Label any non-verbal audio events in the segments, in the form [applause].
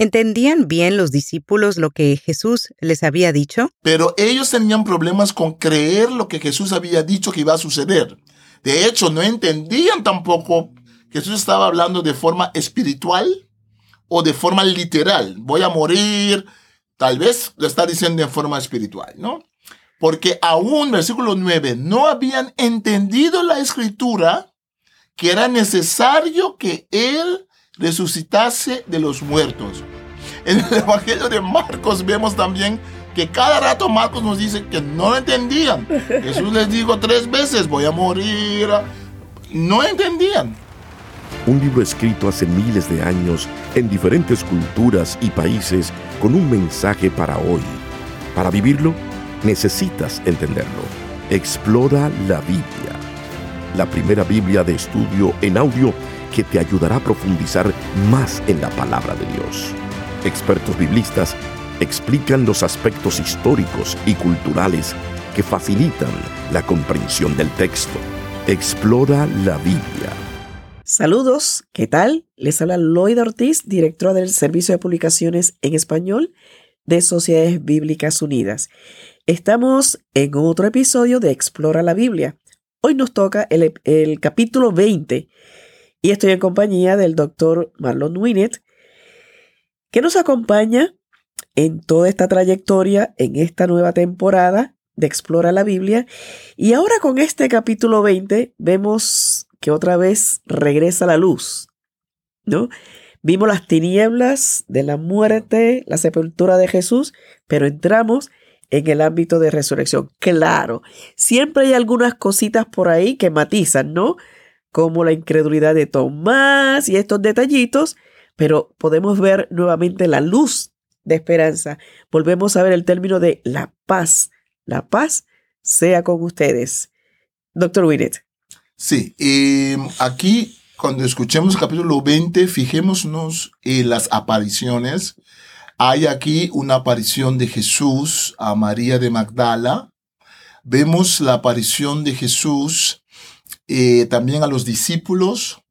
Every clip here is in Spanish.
¿Entendían bien los discípulos lo que Jesús les había dicho? Pero ellos tenían problemas con creer lo que Jesús había dicho que iba a suceder. De hecho, no entendían tampoco que Jesús estaba hablando de forma espiritual o de forma literal. Voy a morir, tal vez lo está diciendo en forma espiritual, ¿no? Porque aún, versículo 9, no habían entendido la escritura que era necesario que Él resucitase de los muertos. En el Evangelio de Marcos vemos también que cada rato Marcos nos dice que no lo entendían. Jesús les dijo tres veces, voy a morir. No entendían. Un libro escrito hace miles de años en diferentes culturas y países con un mensaje para hoy. Para vivirlo, necesitas entenderlo. Explora la Biblia. La primera Biblia de estudio en audio que te ayudará a profundizar más en la palabra de Dios. Expertos biblistas explican los aspectos históricos y culturales que facilitan la comprensión del texto. Explora la Biblia. Saludos, ¿qué tal? Les habla Lloyd Ortiz, directora del Servicio de Publicaciones en Español de Sociedades Bíblicas Unidas. Estamos en otro episodio de Explora la Biblia. Hoy nos toca el, el capítulo 20 y estoy en compañía del doctor Marlon Winnet, que nos acompaña en toda esta trayectoria, en esta nueva temporada de Explora la Biblia. Y ahora con este capítulo 20 vemos que otra vez regresa la luz, ¿no? Vimos las tinieblas de la muerte, la sepultura de Jesús, pero entramos en el ámbito de resurrección. Claro, siempre hay algunas cositas por ahí que matizan, ¿no? Como la incredulidad de Tomás y estos detallitos, pero podemos ver nuevamente la luz de esperanza. Volvemos a ver el término de la paz. La paz sea con ustedes. Doctor Winnet. Sí, em, aquí cuando escuchemos el capítulo 20, fijémonos en las apariciones. Hay aquí una aparición de Jesús a María de Magdala. Vemos la aparición de Jesús eh, también a los discípulos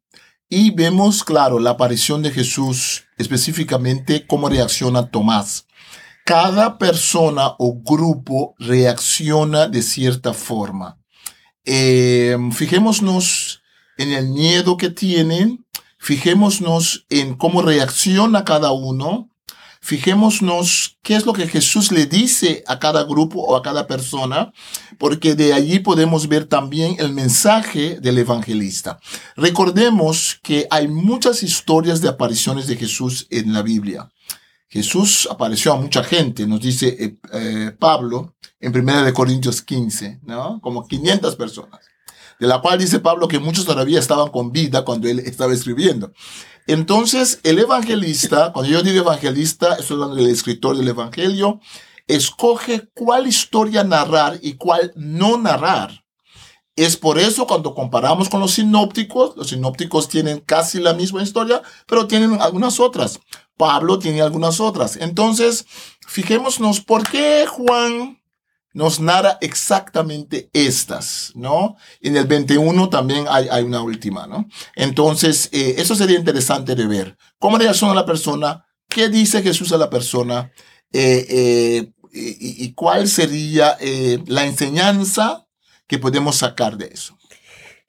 y vemos, claro, la aparición de Jesús, específicamente cómo reacciona Tomás. Cada persona o grupo reacciona de cierta forma. Eh, fijémonos en el miedo que tienen, fijémonos en cómo reacciona cada uno Fijémonos qué es lo que Jesús le dice a cada grupo o a cada persona, porque de allí podemos ver también el mensaje del evangelista. Recordemos que hay muchas historias de apariciones de Jesús en la Biblia. Jesús apareció a mucha gente, nos dice eh, eh, Pablo en 1 Corintios 15, ¿no? Como 500 personas de la cual dice Pablo que muchos todavía estaban con vida cuando él estaba escribiendo. Entonces, el evangelista, cuando yo digo evangelista, estoy hablando del escritor del evangelio, escoge cuál historia narrar y cuál no narrar. Es por eso cuando comparamos con los sinópticos, los sinópticos tienen casi la misma historia, pero tienen algunas otras. Pablo tiene algunas otras. Entonces, fijémonos por qué Juan nos narra exactamente estas, ¿no? En el 21 también hay, hay una última, ¿no? Entonces, eh, eso sería interesante de ver. ¿Cómo reacciona la persona? ¿Qué dice Jesús a la persona? Eh, eh, y, y, cuál sería la enseñanza que podemos sacar de eso?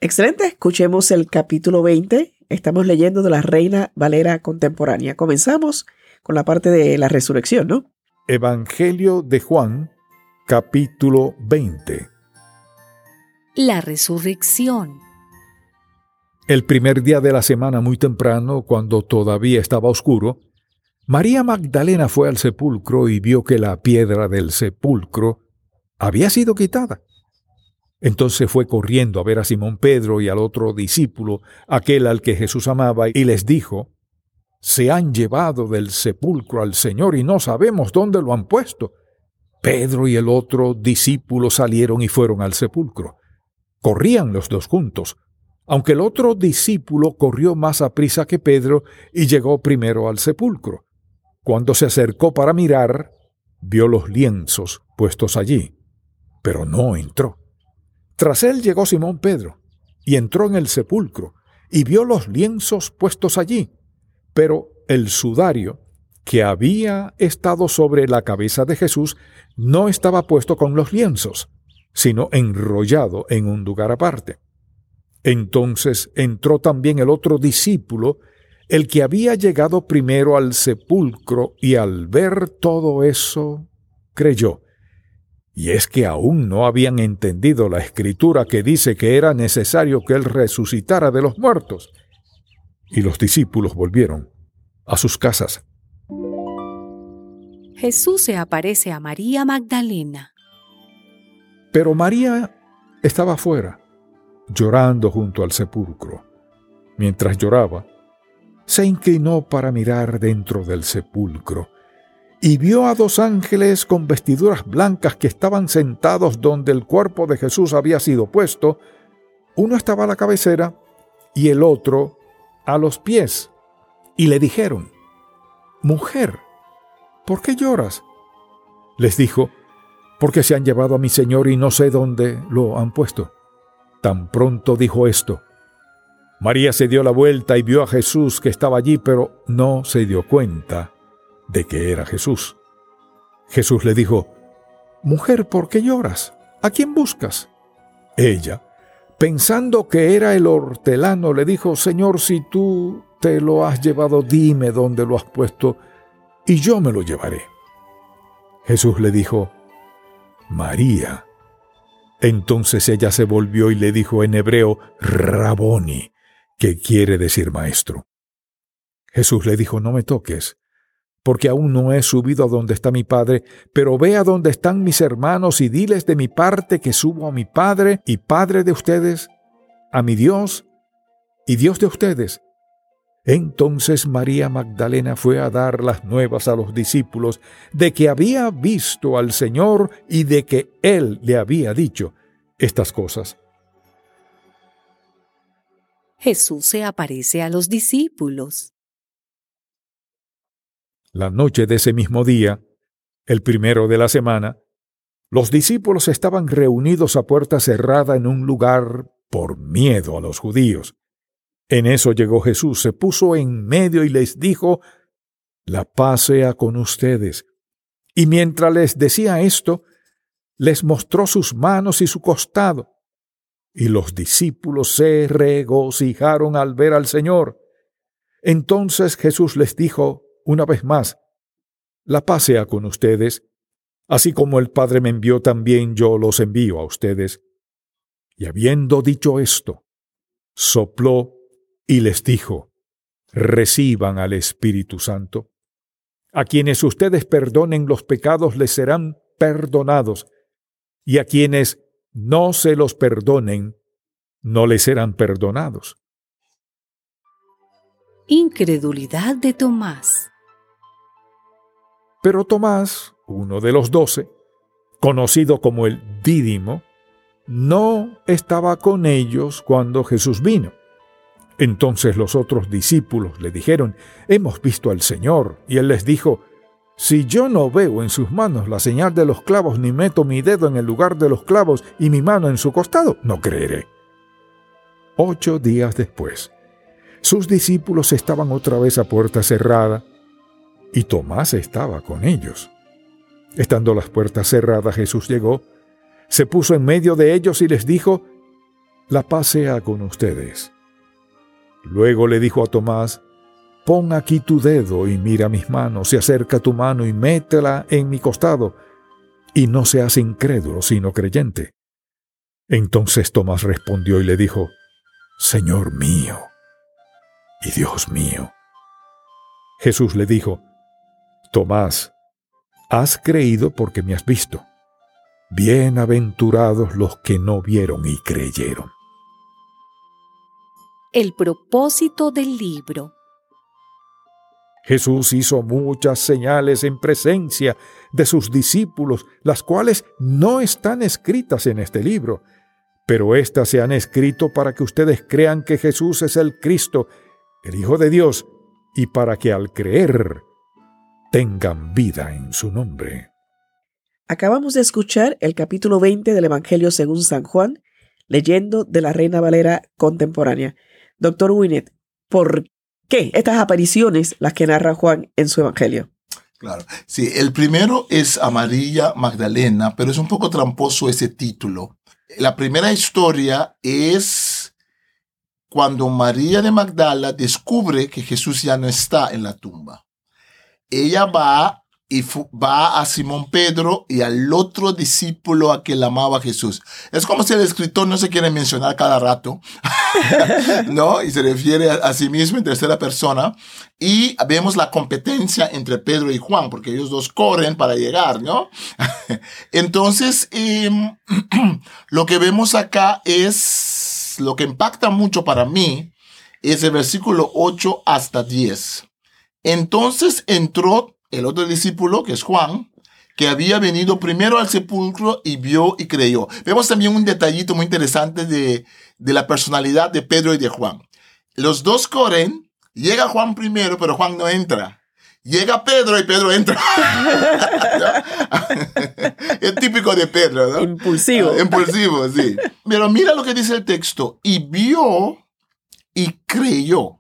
Excelente. Escuchemos el capítulo 20. Estamos leyendo de la Reina Valera Contemporánea. Comenzamos con la parte de la resurrección, ¿no? Evangelio de Juan Capítulo 20 La resurrección El primer día de la semana muy temprano, cuando todavía estaba oscuro, María Magdalena fue al sepulcro y vio que la piedra del sepulcro había sido quitada. Entonces fue corriendo a ver a Simón Pedro y al otro discípulo, aquel al que Jesús amaba, y les dijo, Se han llevado del sepulcro al Señor y no sabemos dónde lo han puesto. Pedro y el otro discípulo salieron y fueron al sepulcro. Corrían los dos juntos, aunque el otro discípulo corrió más a prisa que Pedro y llegó primero al sepulcro. Cuando se acercó para mirar, vio los lienzos puestos allí, pero no entró. Tras él llegó Simón Pedro, y entró en el sepulcro, y vio los lienzos puestos allí, pero el sudario que había estado sobre la cabeza de Jesús no estaba puesto con los lienzos, sino enrollado en un lugar aparte. Entonces entró también el otro discípulo, el que había llegado primero al sepulcro y al ver todo eso, creyó. Y es que aún no habían entendido la escritura que dice que era necesario que él resucitara de los muertos. Y los discípulos volvieron a sus casas. Jesús se aparece a María Magdalena. Pero María estaba fuera, llorando junto al sepulcro. Mientras lloraba, se inclinó para mirar dentro del sepulcro y vio a dos ángeles con vestiduras blancas que estaban sentados donde el cuerpo de Jesús había sido puesto. Uno estaba a la cabecera y el otro a los pies. Y le dijeron, Mujer, ¿por qué lloras? Les dijo, porque se han llevado a mi Señor y no sé dónde lo han puesto. Tan pronto dijo esto. María se dio la vuelta y vio a Jesús que estaba allí, pero no se dio cuenta de que era Jesús. Jesús le dijo, Mujer, ¿por qué lloras? ¿A quién buscas? Ella, pensando que era el hortelano, le dijo, Señor, si tú te lo has llevado, dime dónde lo has puesto, y yo me lo llevaré. Jesús le dijo, María. Entonces ella se volvió y le dijo en hebreo, Raboni, que quiere decir maestro. Jesús le dijo, no me toques, porque aún no he subido a donde está mi Padre, pero ve a donde están mis hermanos y diles de mi parte que subo a mi Padre y Padre de ustedes, a mi Dios y Dios de ustedes. Entonces María Magdalena fue a dar las nuevas a los discípulos de que había visto al Señor y de que Él le había dicho estas cosas. Jesús se aparece a los discípulos. La noche de ese mismo día, el primero de la semana, los discípulos estaban reunidos a puerta cerrada en un lugar por miedo a los judíos. En eso llegó Jesús, se puso en medio y les dijo, La paz sea con ustedes. Y mientras les decía esto, les mostró sus manos y su costado. Y los discípulos se regocijaron al ver al Señor. Entonces Jesús les dijo, una vez más, la paz sea con ustedes, así como el Padre me envió también yo los envío a ustedes. Y habiendo dicho esto, sopló y les dijo, reciban al Espíritu Santo. A quienes ustedes perdonen los pecados les serán perdonados, y a quienes no se los perdonen, no les serán perdonados. Incredulidad de Tomás. Pero Tomás, uno de los doce, conocido como el Dídimo, no estaba con ellos cuando Jesús vino. Entonces los otros discípulos le dijeron, Hemos visto al Señor. Y él les dijo, Si yo no veo en sus manos la señal de los clavos, ni meto mi dedo en el lugar de los clavos y mi mano en su costado, no creeré. Ocho días después, sus discípulos estaban otra vez a puerta cerrada y Tomás estaba con ellos. Estando las puertas cerradas, Jesús llegó, se puso en medio de ellos y les dijo, La paz sea con ustedes. Luego le dijo a Tomás, Pon aquí tu dedo y mira mis manos, y acerca tu mano y métela en mi costado, y no seas incrédulo, sino creyente. Entonces Tomás respondió y le dijo, Señor mío y Dios mío. Jesús le dijo, Tomás, has creído porque me has visto. Bienaventurados los que no vieron y creyeron. El propósito del libro. Jesús hizo muchas señales en presencia de sus discípulos, las cuales no están escritas en este libro, pero éstas se han escrito para que ustedes crean que Jesús es el Cristo, el Hijo de Dios, y para que al creer tengan vida en su nombre. Acabamos de escuchar el capítulo 20 del Evangelio según San Juan, leyendo de la Reina Valera contemporánea. Doctor Winnet, ¿por qué? Estas apariciones, las que narra Juan en su Evangelio. Claro. Sí, el primero es a María Magdalena, pero es un poco tramposo ese título. La primera historia es cuando María de Magdala descubre que Jesús ya no está en la tumba. Ella va y va a Simón Pedro y al otro discípulo a que la amaba Jesús. Es como si el escritor no se quiere mencionar cada rato, [laughs] ¿no? Y se refiere a, sí mismo en tercera persona. Y vemos la competencia entre Pedro y Juan, porque ellos dos corren para llegar, ¿no? [laughs] Entonces, em, [clears throat] lo que vemos acá es, lo que impacta mucho para mí, es el versículo 8 hasta 10. Entonces entró el otro discípulo, que es Juan, que había venido primero al sepulcro y vio y creyó. Vemos también un detallito muy interesante de, de la personalidad de Pedro y de Juan. Los dos corren, llega Juan primero, pero Juan no entra. Llega Pedro y Pedro entra. [laughs] es típico de Pedro, ¿no? Impulsivo. Impulsivo, sí. Pero mira lo que dice el texto. Y vio y creyó.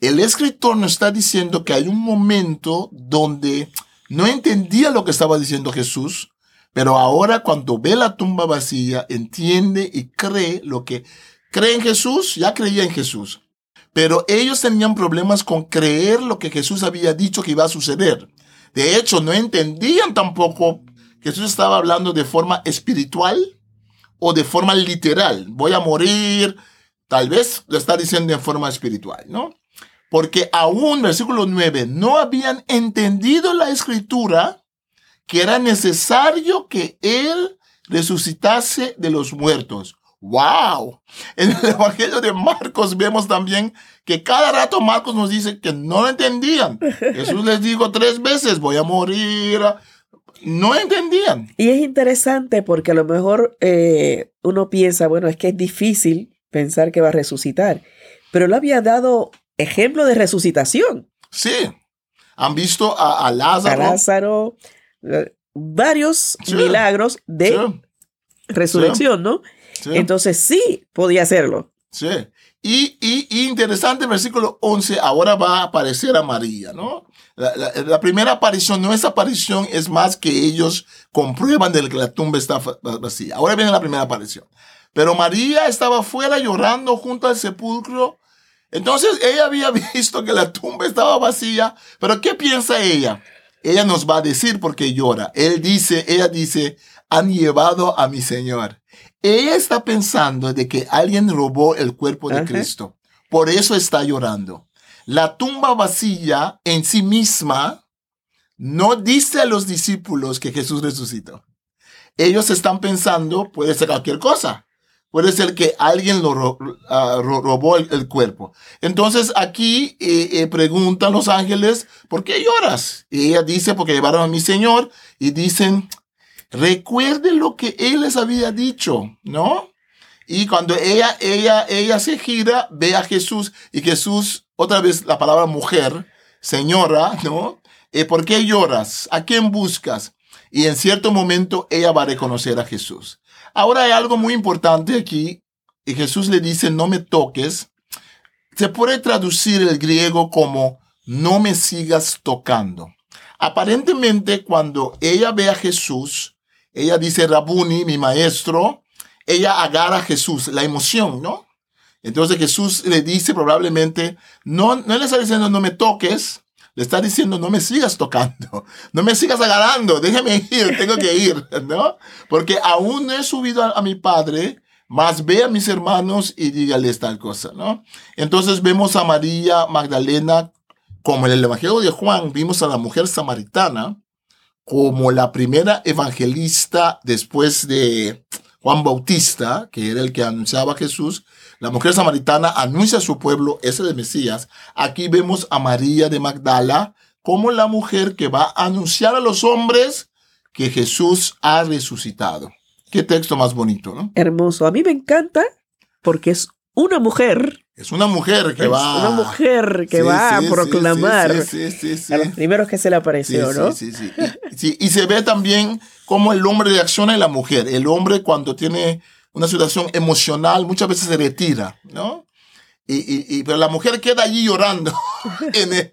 El escritor nos está diciendo que hay un momento donde no entendía lo que estaba diciendo Jesús, pero ahora cuando ve la tumba vacía, entiende y cree lo que cree en Jesús, ya creía en Jesús. Pero ellos tenían problemas con creer lo que Jesús había dicho que iba a suceder. De hecho, no entendían tampoco que Jesús estaba hablando de forma espiritual o de forma literal. Voy a morir. Tal vez lo está diciendo en forma espiritual, ¿no? Porque aún, versículo 9, no habían entendido la escritura que era necesario que Él resucitase de los muertos. ¡Wow! En el [laughs] Evangelio de Marcos vemos también que cada rato Marcos nos dice que no lo entendían. [laughs] Jesús les dijo tres veces, voy a morir. No entendían. Y es interesante porque a lo mejor eh, uno piensa, bueno, es que es difícil pensar que va a resucitar. Pero él había dado ejemplo de resucitación. Sí. Han visto a, Lázaro. A Lázaro. Eh, varios milagros de resurrección, ¿no? Entonces sí podía hacerlo. Sí. Y, y, interesante, versículo 11, ahora va a aparecer a María, ¿no? La, primera aparición, no es aparición, es más que ellos comprueban de que la tumba está vacía. Ahora viene la primera aparición. Pero María estaba fuera llorando junto al sepulcro entonces ella había [laughs] visto que la tumba estaba vacía, pero ¿qué piensa ella? Ella nos va a decir por qué llora. Él dice, ella dice, han llevado a mi Señor. Ella está pensando de que alguien robó el cuerpo de Cristo. Por eso está llorando. La tumba vacía en sí misma no dice a los discípulos que Jesús resucitó. Ellos están pensando, puede ser cualquier cosa. Puede ser que alguien lo ah, robó el, cuerpo. Entonces aquí eh, eh, preguntan los ángeles, ¿por qué lloras? Y ella dice, porque llevaron a mi Señor y dicen, recuerde lo que Él les había dicho, ¿no? Y cuando ella, ella, ella se gira, ve a Jesús y Jesús, otra vez la palabra mujer, señora, ¿no? Eh, ¿Por qué lloras? ¿A quién buscas? Y en cierto momento ella va a reconocer a Jesús. Ahora hay algo muy importante aquí. Y Jesús le dice, no me toques. Se puede traducir el griego como, no me sigas tocando. Aparentemente, cuando ella ve a Jesús, ella dice, Rabuni, mi maestro, ella agarra a Jesús, la emoción, ¿no? Entonces Jesús le dice probablemente, no, no le está diciendo no me toques, le está diciendo, no me sigas tocando, [laughs] no me sigas agarrando, déjame ir, tengo que ir, [laughs] ¿no? Porque aún no he subido a, mi padre, más ve a mis hermanos y dígales tal cosa, ¿no? Entonces vemos a María Magdalena, como en el Evangelio de Juan, vimos a la mujer samaritana como la primera evangelista después de Juan Bautista, que era el que anunciaba a Jesús, la mujer samaritana anuncia a su pueblo, ese de Mesías. Aquí vemos a María de Magdala como la mujer que va a anunciar a los hombres que Jesús ha resucitado. Qué texto más bonito, ¿no? Hermoso. A mí me encanta porque es una mujer. Es una mujer que va. Una mujer que va a proclamar a los primeros que se le apareció, ¿no? Sí, sí, sí. Y se ve también cómo el hombre reacciona en la mujer. El hombre cuando tiene una situación emocional, muchas veces se retira, ¿no? Y, y, pero la mujer queda allí llorando [laughs] en el,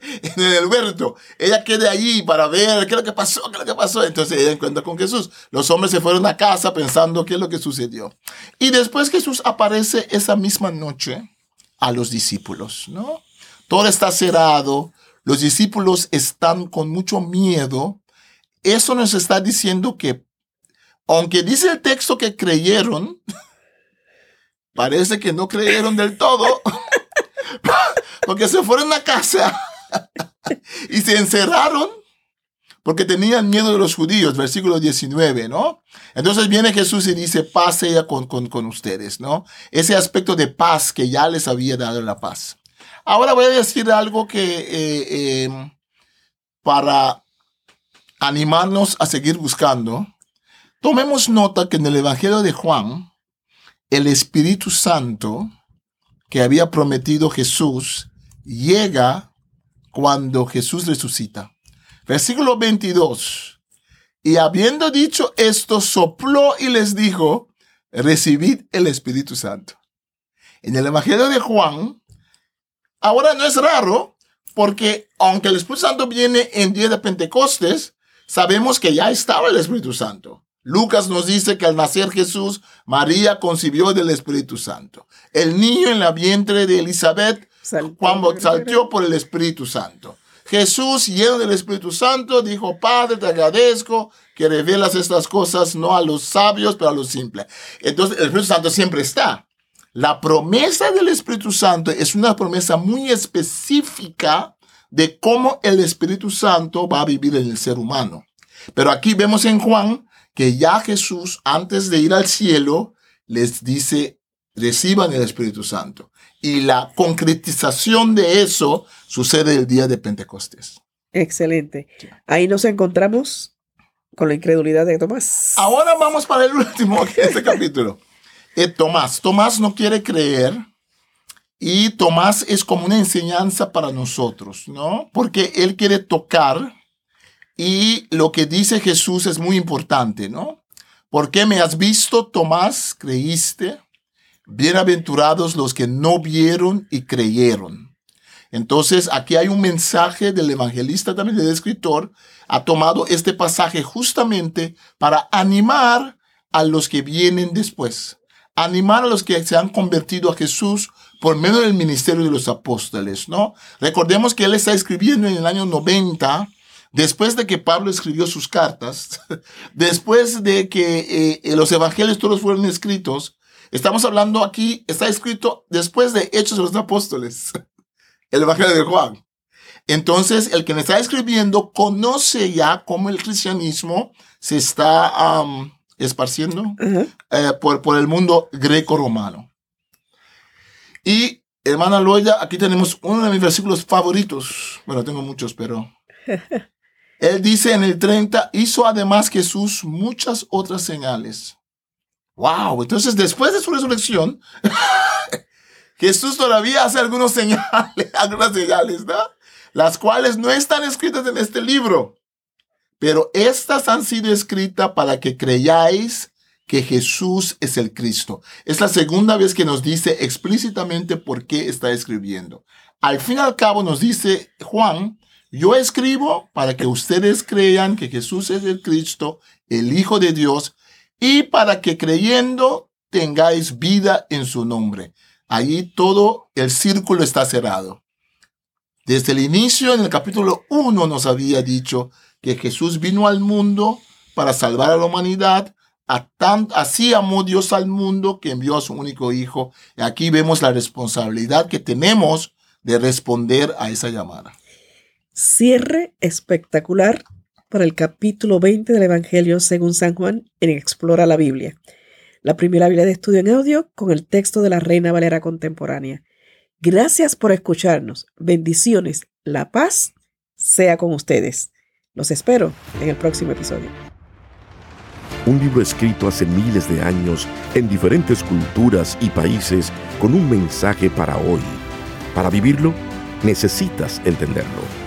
en. Ella queda allí para ver qué es lo que pasó, qué es lo que pasó. Entonces ella encuentra con Jesús. Los hombres se fueron a casa pensando qué es lo que sucedió. Y después Jesús aparece esa misma noche a los discípulos, ¿no? Todo está cerrado. Los discípulos están con mucho miedo. Eso nos está diciendo que, aunque dice el texto que creyeron, [laughs] parece que no creyeron del todo, [laughs] porque se fueron a casa [laughs] y se encerraron porque tenían miedo de los judíos, versículo 19, ¿no? Entonces viene Jesús y dice, paz sea con, con, con ustedes, ¿no? Ese aspecto de paz que ya les había dado la paz. Ahora voy a decir algo que eh, eh, para animarnos a seguir buscando, tomemos nota que en el Evangelio de Juan, el Espíritu Santo que había prometido Jesús llega cuando Jesús resucita. Versículo 22. Y habiendo dicho esto, sopló y les dijo, recibid el Espíritu Santo. En el Evangelio de Juan, ahora no es raro, porque aunque el Espíritu Santo viene en día de Pentecostes, sabemos que ya estaba el Espíritu Santo. Lucas nos dice que al nacer Jesús, María concibió del Espíritu Santo. El niño en la vientre de Elizabeth, Juan saltó por el Espíritu Santo. Jesús, lleno del Espíritu Santo, dijo, Padre, te agradezco que revelas estas cosas no a los sabios, pero a los simples. Entonces, el Espíritu Santo siempre está. La promesa del Espíritu Santo es una promesa muy específica de cómo el Espíritu Santo va a vivir en el ser humano. Pero aquí vemos en Juan que ya Jesús, antes de ir al cielo, les dice, reciban el Espíritu Santo. Y la concretización de eso sucede el día de Pentecostés. Excelente. Ahí nos encontramos con la incredulidad de Tomás. Ahora vamos para el último de [laughs] este capítulo. Eh, Tomás. Tomás no quiere creer. Y Tomás es como una enseñanza para nosotros, ¿no? Porque él quiere tocar y lo que dice Jesús es muy importante, ¿no? ¿Por qué me has visto, Tomás? ¿Creíste? Bienaventurados los que no vieron y creyeron. Entonces, aquí hay un mensaje del evangelista, también del escritor, ha tomado este pasaje justamente para animar a los que vienen después, animar a los que se han convertido a Jesús por medio del ministerio de los apóstoles, ¿no? Recordemos que él está escribiendo en el año 90 después de que Pablo escribió sus cartas, [laughs] después de que eh, los evangelios todos fueron escritos, estamos hablando aquí, está escrito después de Hechos de los Apóstoles, [laughs] el Evangelio de Juan. Entonces, el que me está escribiendo conoce ya cómo el cristianismo se está esparciendo eh, por, por el mundo greco-romano. Y, hermana Loya, aquí tenemos uno de mis versículos favoritos. Bueno, tengo muchos, pero [laughs] Él dice en el 30, hizo además Jesús muchas otras señales. Wow, entonces después de su resurrección, [laughs] Jesús todavía hace algunos señales, [laughs] algunas señales, ¿no? Las cuales no están escritas en este libro, pero estas han sido escritas para que creáis que Jesús es el Cristo. Es la segunda vez que nos dice explícitamente por qué está escribiendo. Al fin y al cabo nos dice Juan yo escribo para que ustedes crean que Jesús es el Cristo, el Hijo de Dios, y para que creyendo tengáis vida en su nombre. Allí todo el círculo está cerrado. Desde el inicio, en el capítulo 1, nos había dicho que Jesús vino al mundo para salvar a la humanidad. Así amó Dios al mundo que envió a su único Hijo. Y aquí vemos la responsabilidad que tenemos de responder a esa llamada. Cierre espectacular para el capítulo 20 del Evangelio según San Juan en Explora la Biblia. La primera Biblia de estudio en audio con el texto de la Reina Valera contemporánea. Gracias por escucharnos. Bendiciones. La paz sea con ustedes. Los espero en el próximo episodio. Un libro escrito hace miles de años en diferentes culturas y países con un mensaje para hoy. Para vivirlo, necesitas entenderlo.